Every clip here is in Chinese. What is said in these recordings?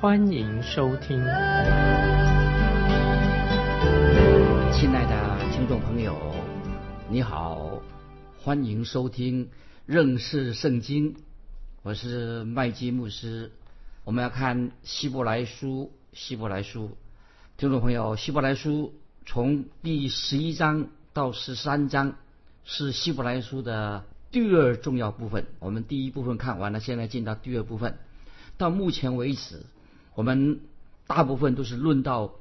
欢迎收听。亲爱的听众朋友，你好，欢迎收听认识圣经。我是麦基牧师，我们要看希伯来书。希伯来书，听众朋友，希伯来书从第十一章到十三章是希伯来书的第二重要部分。我们第一部分看完了，现在进到第二部分。到目前为止，我们大部分都是论到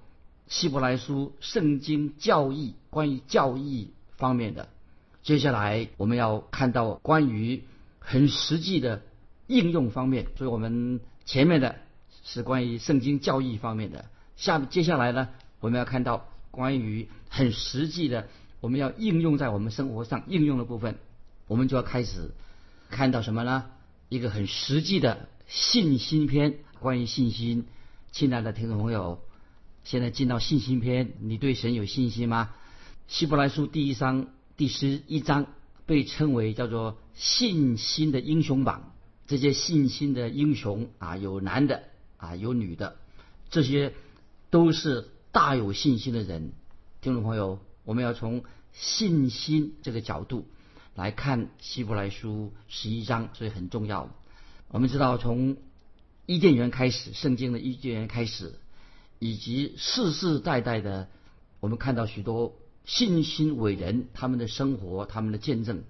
希伯来书圣经教义关于教义方面的。接下来我们要看到关于很实际的。应用方面，所以我们前面的是关于圣经教义方面的。下接下来呢，我们要看到关于很实际的，我们要应用在我们生活上应用的部分，我们就要开始看到什么呢？一个很实际的信心篇，关于信心。亲爱的听众朋友，现在进到信心篇，你对神有信心吗？希伯来书第一章第十一章被称为叫做信心的英雄榜。这些信心的英雄啊，有男的啊，有女的，这些都是大有信心的人。听众朋友，我们要从信心这个角度来看希伯来书十一章，所以很重要。我们知道，从伊甸园开始，圣经的伊甸园开始，以及世世代代的，我们看到许多信心伟人他们的生活，他们的见证，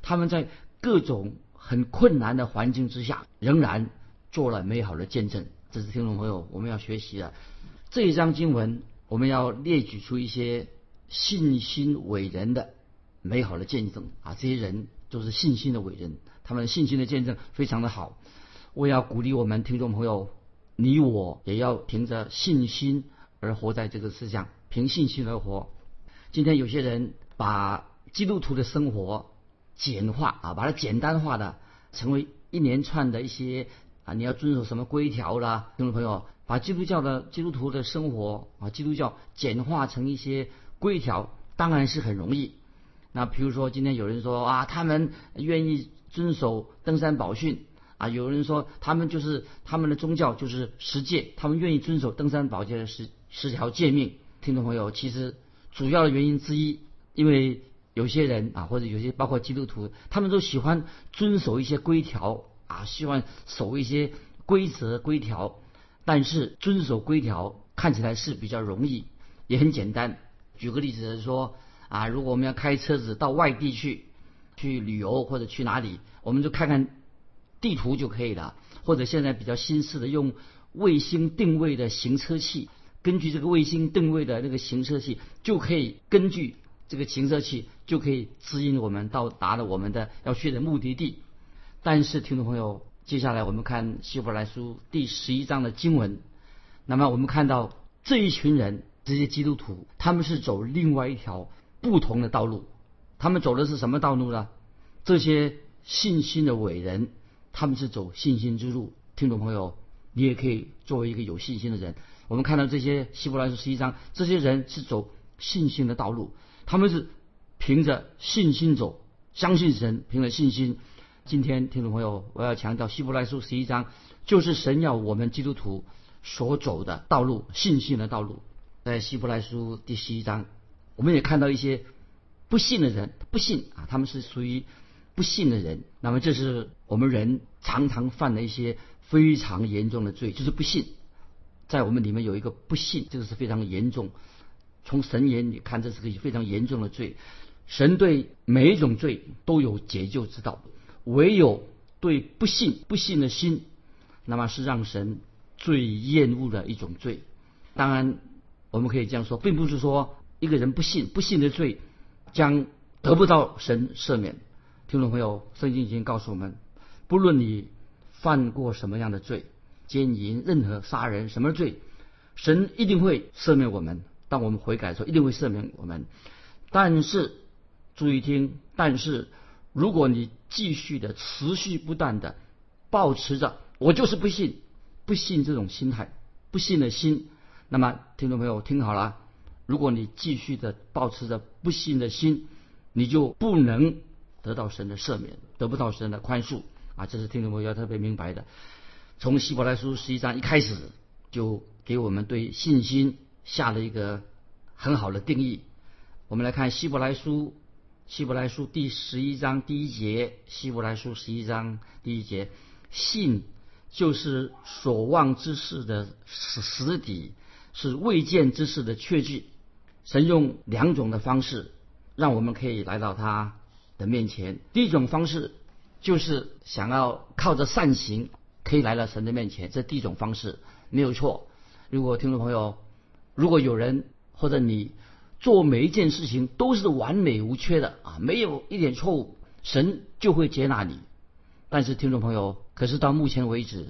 他们在各种。很困难的环境之下，仍然做了美好的见证。这是听众朋友我们要学习的这一章经文，我们要列举出一些信心伟人的美好的见证啊！这些人都是信心的伟人，他们信心的见证非常的好。我要鼓励我们听众朋友，你我也要凭着信心而活在这个世上，凭信心而活。今天有些人把基督徒的生活。简化啊，把它简单化的，成为一连串的一些啊，你要遵守什么规条啦？听众朋友，把基督教的基督徒的生活啊，基督教简化成一些规条，当然是很容易。那比如说，今天有人说啊，他们愿意遵守登山宝训啊，有人说他们就是他们的宗教就是十诫，他们愿意遵守登山宝训的十十条诫命。听众朋友，其实主要的原因之一，因为。有些人啊，或者有些包括基督徒，他们都喜欢遵守一些规条啊，希望守一些规则规条。但是遵守规条看起来是比较容易，也很简单。举个例子说啊，如果我们要开车子到外地去去旅游或者去哪里，我们就看看地图就可以了。或者现在比较新式的用卫星定位的行车器，根据这个卫星定位的那个行车器，就可以根据。这个行车器就可以指引我们到达了我们的要去的目的地。但是，听众朋友，接下来我们看希伯来书第十一章的经文。那么，我们看到这一群人，这些基督徒，他们是走另外一条不同的道路。他们走的是什么道路呢？这些信心的伟人，他们是走信心之路。听众朋友，你也可以作为一个有信心的人。我们看到这些希伯来书十一章，这些人是走信心的道路。他们是凭着信心走，相信神，凭着信心。今天听众朋友，我要强调《希伯来书》十一章，就是神要我们基督徒所走的道路，信心的道路。在《希伯来书》第十一章，我们也看到一些不信的人，不信啊，他们是属于不信的人。那么，这是我们人常常犯的一些非常严重的罪，就是不信。在我们里面有一个不信，这个是非常严重。从神眼里看，这是个非常严重的罪。神对每一种罪都有解救之道，唯有对不信、不信的心，那么是让神最厌恶的一种罪。当然，我们可以这样说，并不是说一个人不信、不信的罪将得不到神赦免。听众朋友，圣经已经告诉我们，不论你犯过什么样的罪，奸淫、任何杀人什么罪。神一定会赦免我们。当我们悔改的时候，一定会赦免我们。但是注意听，但是如果你继续的持续不断的保持着我就是不信，不信这种心态，不信的心，那么听众朋友听好了，如果你继续的保持着不信的心，你就不能得到神的赦免，得不到神的宽恕啊！这是听众朋友要特别明白的。从希伯来书十一章一开始，就给我们对信心下了一个很好的定义。我们来看希伯来书，希伯来书第十一章第一节，希伯来书十一章第一节，信就是所望之事的实实底，是未见之事的确据。神用两种的方式，让我们可以来到他的面前。第一种方式就是想要靠着善行。可以来到神的面前，这第一种方式没有错。如果听众朋友，如果有人或者你做每一件事情都是完美无缺的啊，没有一点错误，神就会接纳你。但是听众朋友，可是到目前为止，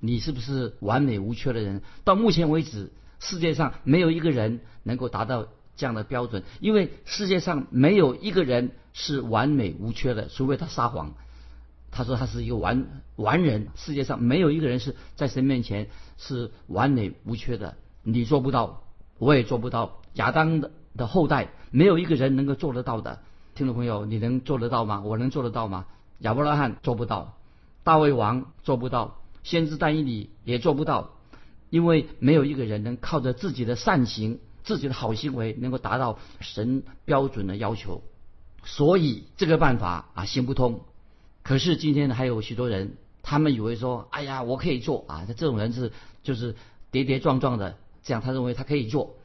你是不是完美无缺的人？到目前为止，世界上没有一个人能够达到这样的标准，因为世界上没有一个人是完美无缺的，除非他撒谎。他说他是一个完完人，世界上没有一个人是在神面前是完美无缺的。你做不到，我也做不到。亚当的的后代没有一个人能够做得到的。听众朋友，你能做得到吗？我能做得到吗？亚伯拉罕做不到，大卫王做不到，先知但以理也做不到，因为没有一个人能靠着自己的善行、自己的好行为能够达到神标准的要求，所以这个办法啊行不通。可是今天呢，还有许多人，他们以为说，哎呀，我可以做啊！这种人是就是跌跌撞撞的，这样他认为他可以做。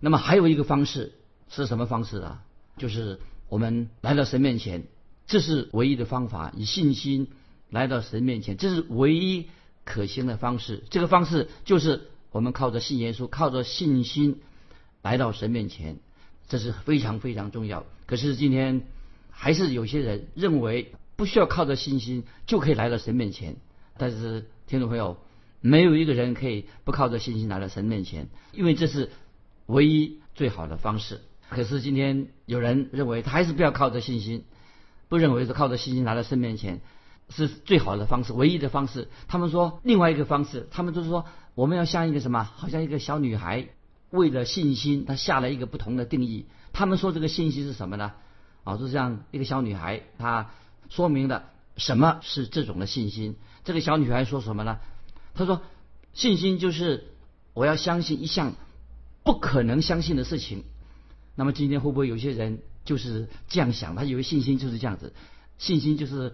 那么还有一个方式是什么方式啊？就是我们来到神面前，这是唯一的方法，以信心来到神面前，这是唯一可行的方式。这个方式就是我们靠着信耶稣，靠着信心来到神面前，这是非常非常重要。可是今天还是有些人认为。不需要靠着信心就可以来到神面前，但是听众朋友，没有一个人可以不靠着信心来到神面前，因为这是唯一最好的方式。可是今天有人认为他还是不要靠着信心，不认为是靠着信心来到神面前是最好的方式，唯一的方式。他们说另外一个方式，他们就是说我们要像一个什么，好像一个小女孩为了信心，她下了一个不同的定义。他们说这个信心是什么呢？啊，就像一个小女孩她。说明了什么是这种的信心？这个小女孩说什么呢？她说：“信心就是我要相信一项不可能相信的事情。”那么今天会不会有些人就是这样想？他以为信心就是这样子，信心就是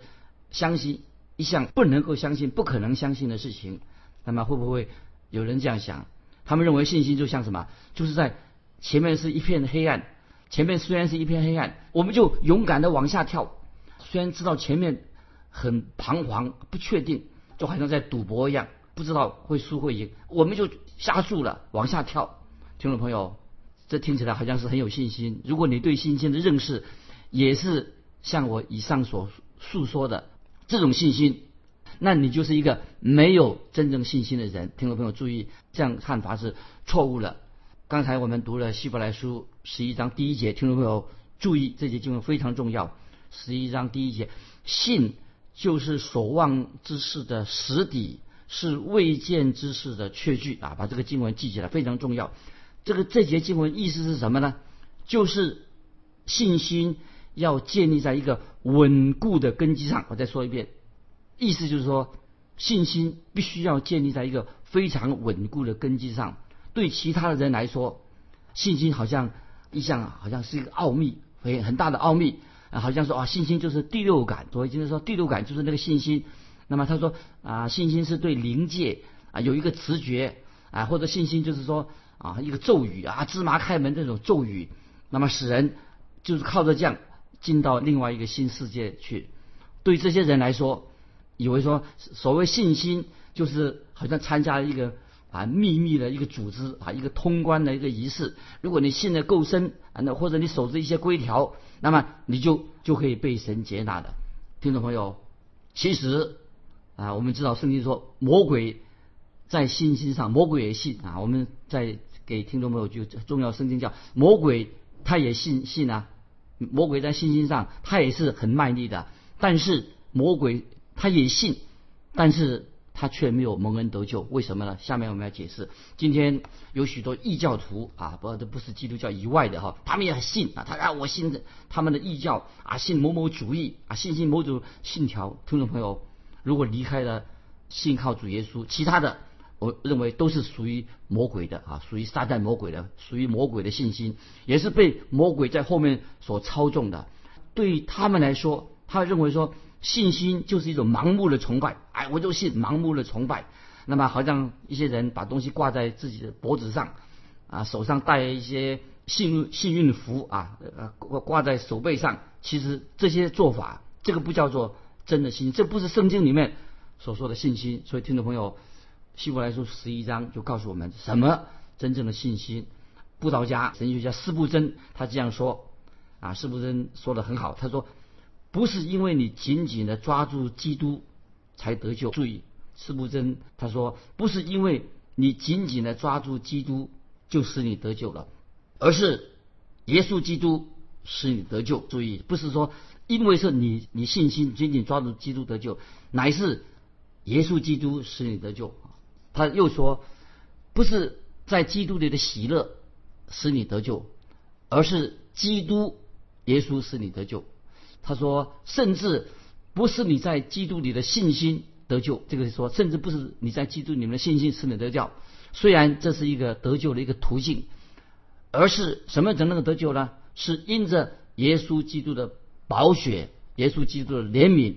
相信一项不能够相信、不可能相信的事情。那么会不会有人这样想？他们认为信心就像什么？就是在前面是一片黑暗，前面虽然是一片黑暗，我们就勇敢的往下跳。虽然知道前面很彷徨不确定，就好像在赌博一样，不知道会输会赢，我们就下注了，往下跳。听众朋友，这听起来好像是很有信心。如果你对信心的认识也是像我以上所诉说的这种信心，那你就是一个没有真正信心的人。听众朋友注意，这样看法是错误的。刚才我们读了希伯来书十一章第一节，听众朋友注意，这节经文非常重要。十一章第一节，信就是所望之事的实底，是未见之事的确据啊！把这个经文记起来非常重要。这个这节经文意思是什么呢？就是信心要建立在一个稳固的根基上。我再说一遍，意思就是说，信心必须要建立在一个非常稳固的根基上。对其他的人来说，信心好像一项好像是一个奥秘，很很大的奥秘啊。好像说啊，信心就是第六感。所以就是说，第六感就是那个信心。那么他说啊，信心是对灵界啊有一个直觉啊，或者信心就是说啊一个咒语啊，芝麻开门这种咒语，那么使人就是靠着这样进到另外一个新世界去。对这些人来说，以为说所谓信心就是好像参加一个。啊，秘密的一个组织啊，一个通关的一个仪式。如果你信得够深啊，那或者你守着一些规条，那么你就就可以被神接纳的。听众朋友，其实啊，我们知道圣经说魔鬼在信心上，魔鬼也信啊。我们在给听众朋友就重要圣经叫魔鬼他也信信啊。魔鬼在信心上他也是很卖力的，但是魔鬼他也信，但是他却没有蒙恩得救，为什么呢？下面我们要解释。今天有许多异教徒啊，不，这不是基督教以外的哈，他们也很信啊，他啊，我信的他们的异教啊，信某某主义啊，信信某种信条。听众朋友，如果离开了信靠主耶稣，其他的。我认为都是属于魔鬼的啊，属于撒旦魔鬼的，属于魔鬼的信心，也是被魔鬼在后面所操纵的。对于他们来说，他认为说信心就是一种盲目的崇拜，哎，我就信盲目的崇拜。那么好像一些人把东西挂在自己的脖子上，啊，手上戴一些幸运幸运符啊，呃，挂挂在手背上。其实这些做法，这个不叫做真的信心，这不是圣经里面所说的信心。所以听众朋友。希伯来书十一章就告诉我们什么真正的信心。布道家神学家施布真他这样说啊，施布真说的很好。他说，不是因为你紧紧的抓住基督才得救。注意，施布真他说，不是因为你紧紧的抓住基督就使你得救了，而是耶稣基督使你得救。注意，不是说因为是你你信心紧紧抓住基督得救，乃是耶稣基督使你得救。他又说，不是在基督里的喜乐使你得救，而是基督耶稣使你得救。他说，甚至不是你在基督里的信心得救，这个说，甚至不是你在基督里面的信心使你得救。虽然这是一个得救的一个途径，而是什么才能够得救呢？是因着耶稣基督的宝血，耶稣基督的怜悯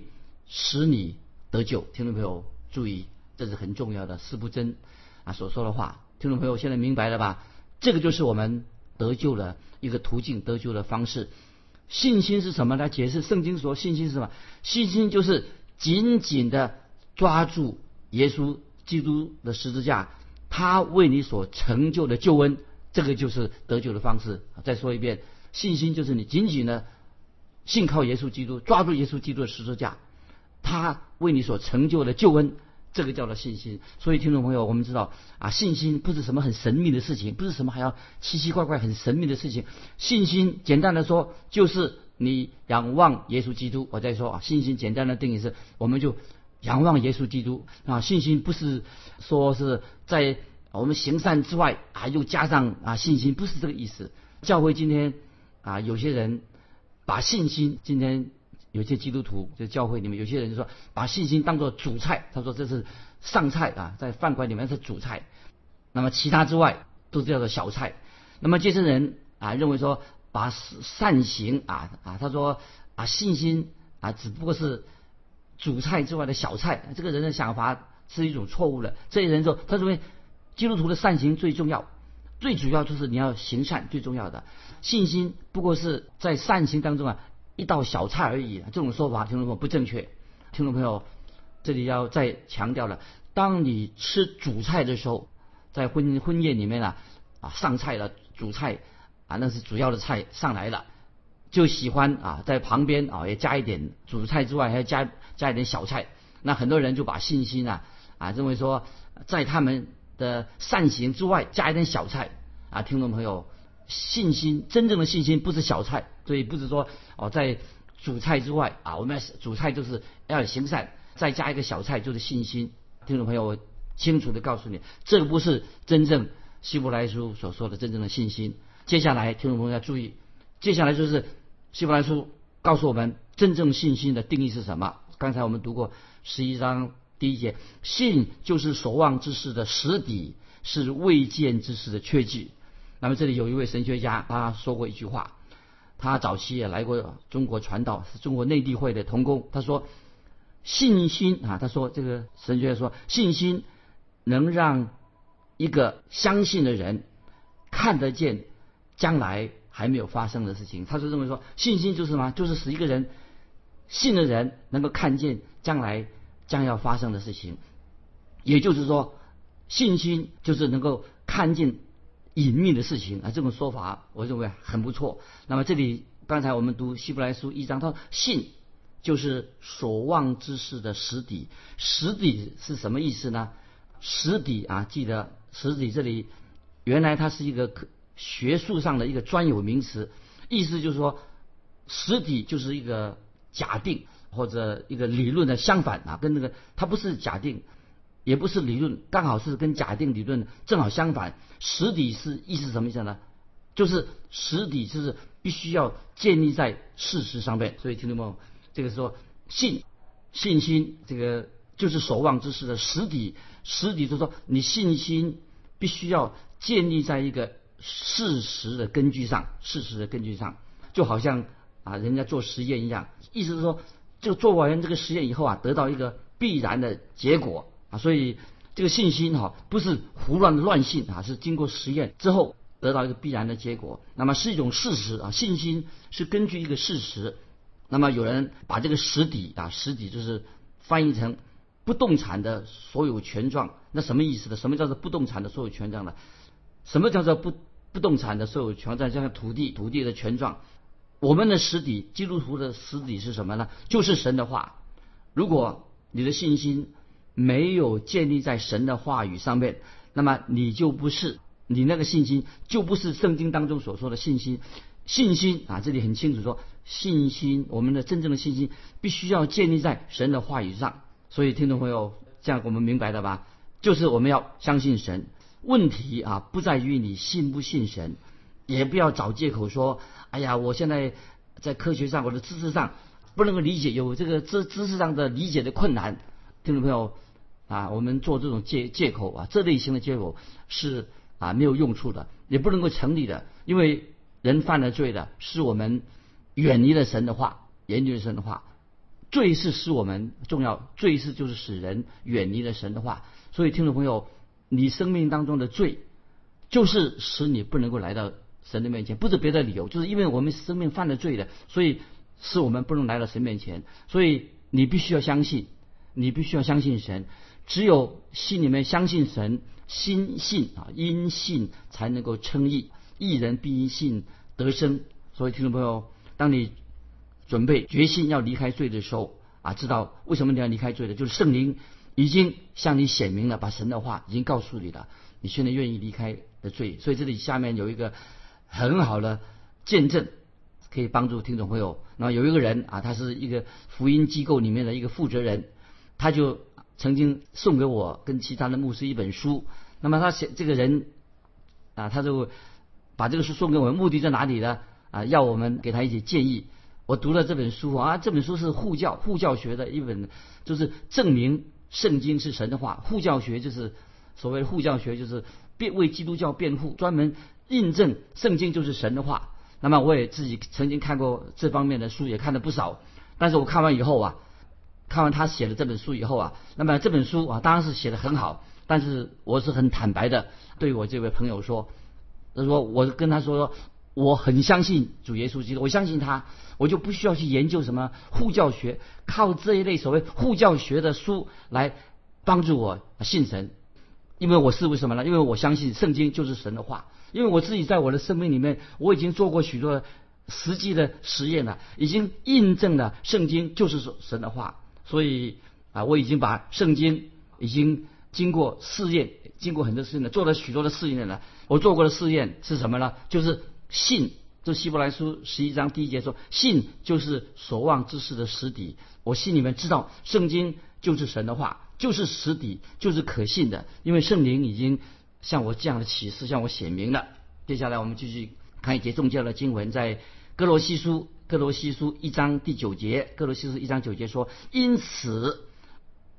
使你得救。听众朋友注意。这是很重要的，四不真啊所说的话，听众朋友现在明白了吧？这个就是我们得救的一个途径，得救的方式。信心是什么呢？解释圣经说，信心是什么？信心就是紧紧的抓住耶稣基督的十字架，他为你所成就的救恩，这个就是得救的方式。再说一遍，信心就是你紧紧的信靠耶稣基督，抓住耶稣基督的十字架，他为你所成就的救恩。这个叫做信心，所以听众朋友，我们知道啊，信心不是什么很神秘的事情，不是什么还要奇奇怪怪、很神秘的事情。信心简单的说，就是你仰望耶稣基督。我再说啊，信心简单的定义是，我们就仰望耶稣基督啊。信心不是说是在我们行善之外啊，又加上啊信心，不是这个意思。教会今天啊，有些人把信心今天。有些基督徒在教会里面，有些人就说把信心当做主菜，他说这是上菜啊，在饭馆里面是主菜，那么其他之外都是叫做小菜。那么这些人啊认为说把善行啊啊，他说啊信心啊只不过是主菜之外的小菜，这个人的想法是一种错误的。这些人说他认为基督徒的善行最重要，最主要就是你要行善最重要的，信心不过是在善行当中啊。一道小菜而已，这种说法听众朋友不正确。听众朋友，这里要再强调了：当你吃主菜的时候，在婚婚宴里面啊啊上菜了，主菜啊那是主要的菜上来了，就喜欢啊在旁边啊也加一点主菜之外还要加加一点小菜。那很多人就把信心啊啊认为说在他们的善行之外加一点小菜啊，听众朋友。信心真正的信心不是小菜，所以不是说哦，在主菜之外啊，我们主菜就是要行善，再加一个小菜就是信心。听众朋友，我清楚的告诉你，这个不是真正希伯来书所说的真正的信心。接下来，听众朋友要注意，接下来就是希伯来书告诉我们真正信心的定义是什么。刚才我们读过十一章第一节，信就是所望之事的实底，是未见之事的确据。那么这里有一位神学家，他说过一句话，他早期也来过中国传道，是中国内地会的同工。他说：“信心啊，他说这个神学说，信心能让一个相信的人看得见将来还没有发生的事情。”他就认为说，信心就是什么？就是使一个人信的人能够看见将来将要发生的事情。也就是说，信心就是能够看见。隐秘的事情啊，这种说法我认为很不错。那么这里刚才我们读希伯来书一章，他说信就是所望之事的实底，实底是什么意思呢？实底啊，记得实底这里原来它是一个学术上的一个专有名词，意思就是说实底就是一个假定或者一个理论的相反啊，跟那个它不是假定，也不是理论，刚好是跟假定理论正好相反。实底是意思什么意思呢？就是实底就是必须要建立在事实上面。所以听懂没？这个说信信心这个就是守望之事的实底。实底就是说你信心必须要建立在一个事实的根据上，事实的根据上，就好像啊人家做实验一样。意思是说，就做完这个实验以后啊，得到一个必然的结果啊。所以这个信心哈不是胡乱的乱信啊，是经过实验之后得到一个必然的结果。那么是一种事实啊，信心是根据一个事实。那么有人把这个实底啊，实底就是翻译成不动产的所有权状。那什么意思呢？什么叫做不动产的所有权状呢？什么叫做不不动产的所有权状？像土地，土地的权状。我们的实底，基督徒的实底是什么呢？就是神的话。如果你的信心没有建立在神的话语上面，那么你就不是你那个信心就不是圣经当中所说的信心。信心啊，这里很清楚说，信心我们的真正的信心必须要建立在神的话语上。所以听众朋友，这样我们明白了吧？就是我们要相信神。问题啊，不在于你信不信神，也不要找借口说，哎呀，我现在在科学上、我的知识上不能够理解，有这个知知识上的理解的困难。听众朋友啊，我们做这种借借口啊，这类型的借口是啊没有用处的，也不能够成立的。因为人犯了罪的，是我们远离了神的话，远离了神的话，罪是使我们重要，罪是就是使人远离了神的话。所以听众朋友。你生命当中的罪，就是使你不能够来到神的面前，不是别的理由，就是因为我们生命犯了罪的，所以使我们不能来到神面前。所以你必须要相信，你必须要相信神。只有心里面相信神，心信啊，因信才能够称义。义人必因信得生。所以听众朋友，当你准备决心要离开罪的时候啊，知道为什么你要离开罪的，就是圣灵。已经向你显明了，把神的话已经告诉你了。你现在愿意离开的罪，所以这里下面有一个很好的见证，可以帮助听众朋友。那有一个人啊，他是一个福音机构里面的一个负责人，他就曾经送给我跟其他的牧师一本书。那么他写这个人啊，他就把这个书送给我，目的在哪里呢？啊，要我们给他一些建议。我读了这本书啊，这本书是护教护教学的一本，就是证明。圣经是神的话，护教学就是所谓护教学，就是辩为基督教辩护，专门印证圣经就是神的话。那么我也自己曾经看过这方面的书，也看了不少。但是我看完以后啊，看完他写的这本书以后啊，那么这本书啊当然是写的很好，但是我是很坦白的对我这位朋友说，他说我跟他说。我很相信主耶稣基督，我相信他，我就不需要去研究什么护教学，靠这一类所谓护教学的书来帮助我信神，因为我是为什么呢？因为我相信圣经就是神的话，因为我自己在我的生命里面，我已经做过许多实际的实验了，已经印证了圣经就是神的话，所以啊，我已经把圣经已经经过试验，经过很多试验了，做了许多的试验了。我做过的试验是什么呢？就是。信，这希伯来书十一章第一节说，信就是所望之事的实底。我心里面知道，圣经就是神的话，就是实底，就是可信的。因为圣灵已经向我这样的启示，向我显明了。接下来我们继续看一节宗教的经文，在哥罗西书，哥罗西书一章第九节，哥罗西书一章九节说：因此，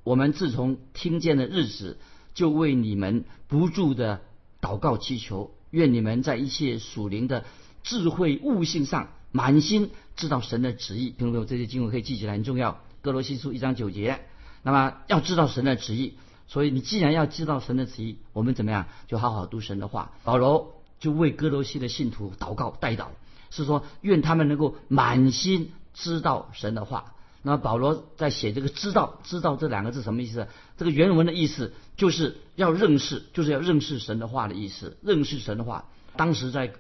我们自从听见的日子，就为你们不住的祷告祈求。愿你们在一切属灵的智慧悟性上满心知道神的旨意。听众朋友，这些经文可以记起来，很重要。哥罗西书一章九节，那么要知道神的旨意，所以你既然要知道神的旨意，我们怎么样就好好读神的话。保罗就为哥罗西的信徒祷告代祷，是说愿他们能够满心知道神的话。那保罗在写这个“知道”“知道”这两个字什么意思？这个原文的意思就是要认识，就是要认识神的话的意思。认识神的话，当时在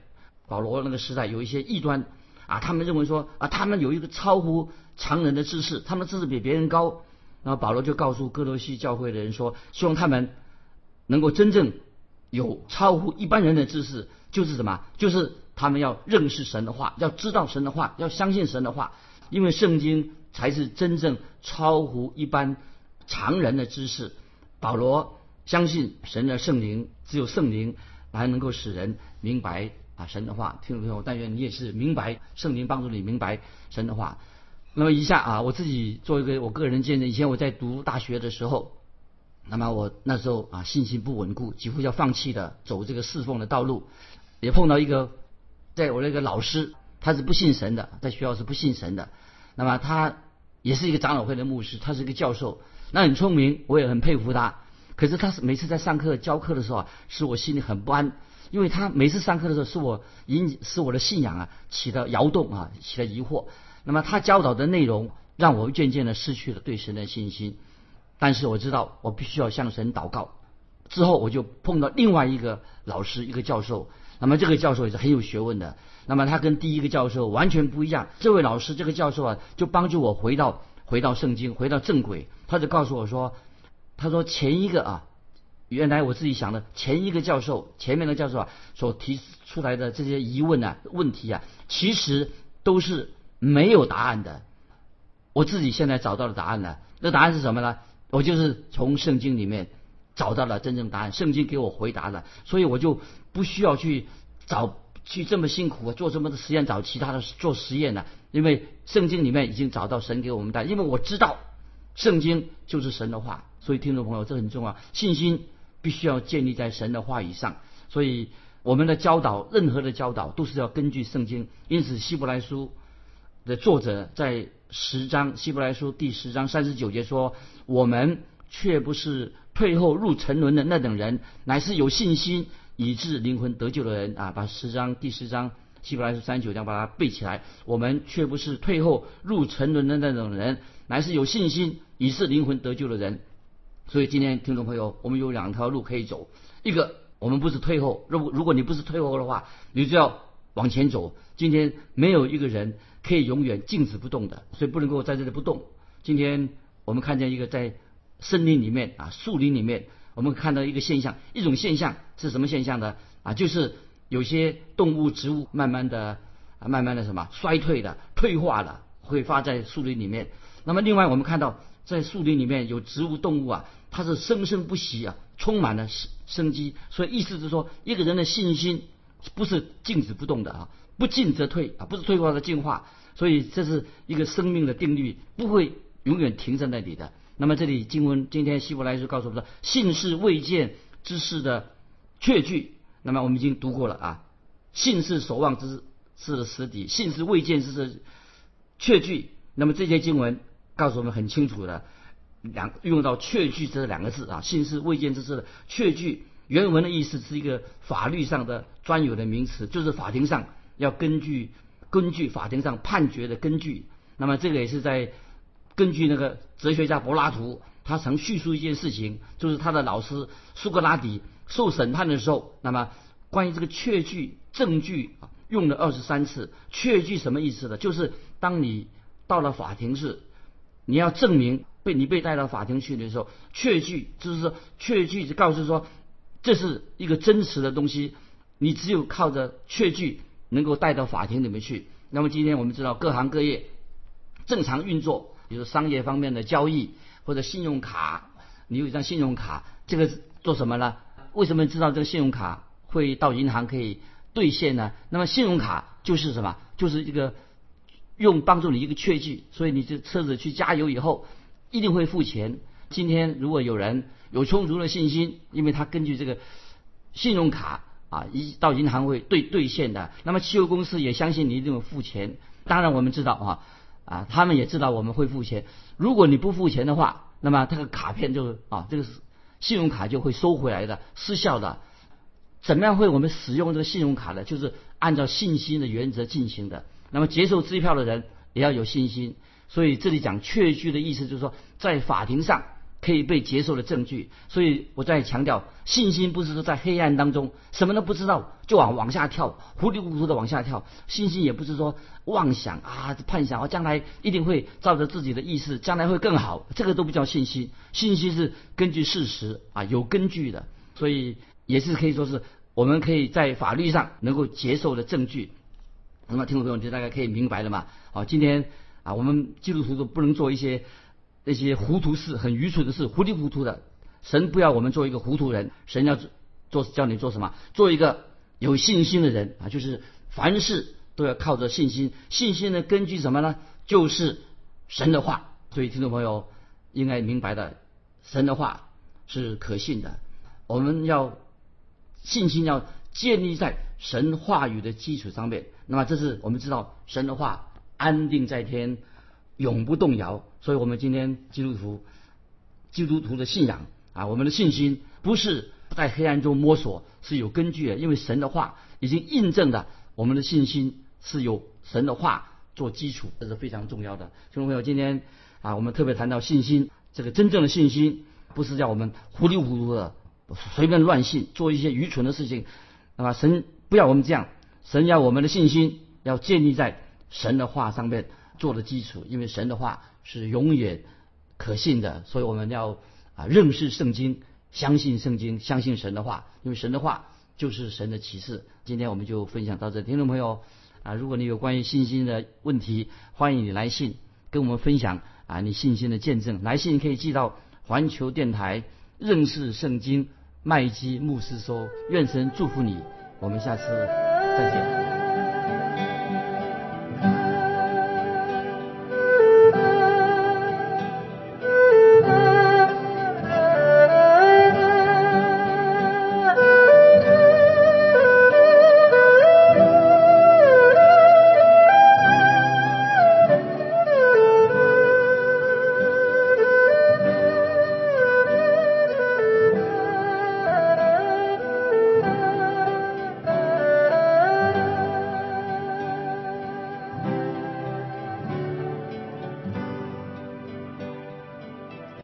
保罗那个时代，有一些异端啊，他们认为说啊，他们有一个超乎常人的知识，他们知识比别人高。然后保罗就告诉哥罗西教会的人说，希望他们能够真正有超乎一般人的知识，就是什么？就是他们要认识神的话，要知道神的话，要相信神的话，因为圣经才是真正超乎一般常人的知识。保罗相信神的圣灵，只有圣灵才能够使人明白啊神的话。听众朋友，但愿你也是明白圣灵帮助你明白神的话。那么一下啊，我自己做一个我个人见证，以前我在读大学的时候。那么我那时候啊信心不稳固，几乎要放弃的走这个侍奉的道路，也碰到一个，在我那个老师，他是不信神的，在学校是不信神的。那么他也是一个长老会的牧师，他是一个教授，那很聪明，我也很佩服他。可是他是每次在上课教课的时候啊，使我心里很不安，因为他每次上课的时候，使我引使我的信仰啊起了摇动啊，起了疑惑。那么他教导的内容让我渐渐的失去了对神的信心。但是我知道，我必须要向神祷告。之后我就碰到另外一个老师，一个教授。那么这个教授也是很有学问的。那么他跟第一个教授完全不一样。这位老师，这个教授啊，就帮助我回到回到圣经，回到正轨。他就告诉我说：“他说前一个啊，原来我自己想的前一个教授，前面的教授啊所提出来的这些疑问啊、问题啊，其实都是没有答案的。我自己现在找到了答案了。那答案是什么呢？”我就是从圣经里面找到了真正答案，圣经给我回答了，所以我就不需要去找去这么辛苦做这么多实验找其他的做实验了，因为圣经里面已经找到神给我们的，因为我知道圣经就是神的话，所以听众朋友这很重要，信心必须要建立在神的话语上，所以我们的教导，任何的教导都是要根据圣经，因此希伯来书的作者在。十章希伯来书第十章三十九节说：“我们却不是退后入沉沦的那等人，乃是有信心以致灵魂得救的人啊！”把十章第十章希伯来书三十九章把它背起来。我们却不是退后入沉沦的那种人，乃是有信心以致灵魂得救的人。所以今天听众朋友，我们有两条路可以走：一个，我们不是退后；如果如果你不是退后的话，你就要往前走。今天没有一个人。可以永远静止不动的，所以不能够在这里不动。今天我们看见一个在森林里面啊，树林里面，我们看到一个现象，一种现象是什么现象呢？啊，就是有些动物、植物慢慢的啊，慢慢的什么衰退的、退化了，会发在树林里面。那么另外我们看到在树林里面有植物、动物啊，它是生生不息啊，充满了生生机。所以意思是说，一个人的信心不是静止不动的啊。不进则退啊，不是退化的进化，所以这是一个生命的定律，不会永远停在那里的。那么这里经文今天希伯来书告诉我们说，信是未见之事的确据。那么我们已经读过了啊，信是所望之事的实底，信是未见之事确据。那么这些经文告诉我们很清楚的，两用到确据这两个字啊，信是未见之事的确据。原文的意思是一个法律上的专有的名词，就是法庭上。要根据根据法庭上判决的根据，那么这个也是在根据那个哲学家柏拉图，他曾叙述一件事情，就是他的老师苏格拉底受审判的时候，那么关于这个确据证据啊，用了二十三次。确据什么意思呢？就是当你到了法庭是你要证明被你被带到法庭去的时候，确据就是说确据是告诉说这是一个真实的东西，你只有靠着确据。能够带到法庭里面去。那么今天我们知道各行各业正常运作，比如商业方面的交易或者信用卡，你有一张信用卡，这个做什么呢？为什么知道这个信用卡会到银行可以兑现呢？那么信用卡就是什么？就是这个用帮助你一个确据，所以你这车子去加油以后一定会付钱。今天如果有人有充足的信心，因为他根据这个信用卡。啊，一到银行会兑兑现的。那么汽油公司也相信你一定会付钱。当然我们知道啊，啊，他们也知道我们会付钱。如果你不付钱的话，那么这个卡片就啊，这个信用卡就会收回来的，失效的。怎么样会我们使用这个信用卡呢？就是按照信心的原则进行的。那么接受支票的人也要有信心。所以这里讲确据的意思就是说，在法庭上。可以被接受的证据，所以我在强调，信心不是说在黑暗当中什么都不知道就往往下跳，糊里糊涂的往下跳。信心也不是说妄想啊、幻想啊，将来一定会照着自己的意思，将来会更好，这个都不叫信心。信心是根据事实啊，有根据的。所以也是可以说是我们可以在法律上能够接受的证据。那么听众朋友就大概可以明白了嘛？好，今天啊，我们基督徒都不能做一些那些糊涂事、很愚蠢的事、糊里糊涂的。神不要我们做一个糊涂人，神要做叫你做什么？做一个有信心的人啊，就是凡事都要靠着信心。信心的根据什么呢？就是神的话。所以听众朋友应该明白的，神的话是可信的。我们要信心要建立在神话语的基础上面。那么这是我们知道神的话安定在天，永不动摇。所以我们今天基督徒基督徒的信仰啊，我们的信心不是在黑暗中摸索，是有根据的。因为神的话已经印证了我们的信心是有神的话做基础，这是非常重要的。听众朋友，今天。啊，我们特别谈到信心，这个真正的信心不是叫我们糊里糊涂的随便乱信，做一些愚蠢的事情。那么神不要我们这样，神要我们的信心要建立在神的话上面做的基础，因为神的话是永远可信的，所以我们要啊认识圣经，相信圣经，相信神的话，因为神的话就是神的启示。今天我们就分享到这，听众朋友啊，如果你有关于信心的问题，欢迎你来信跟我们分享。啊，你信心的见证，来信可以寄到环球电台认识圣经麦基牧师说，愿神祝福你，我们下次再见。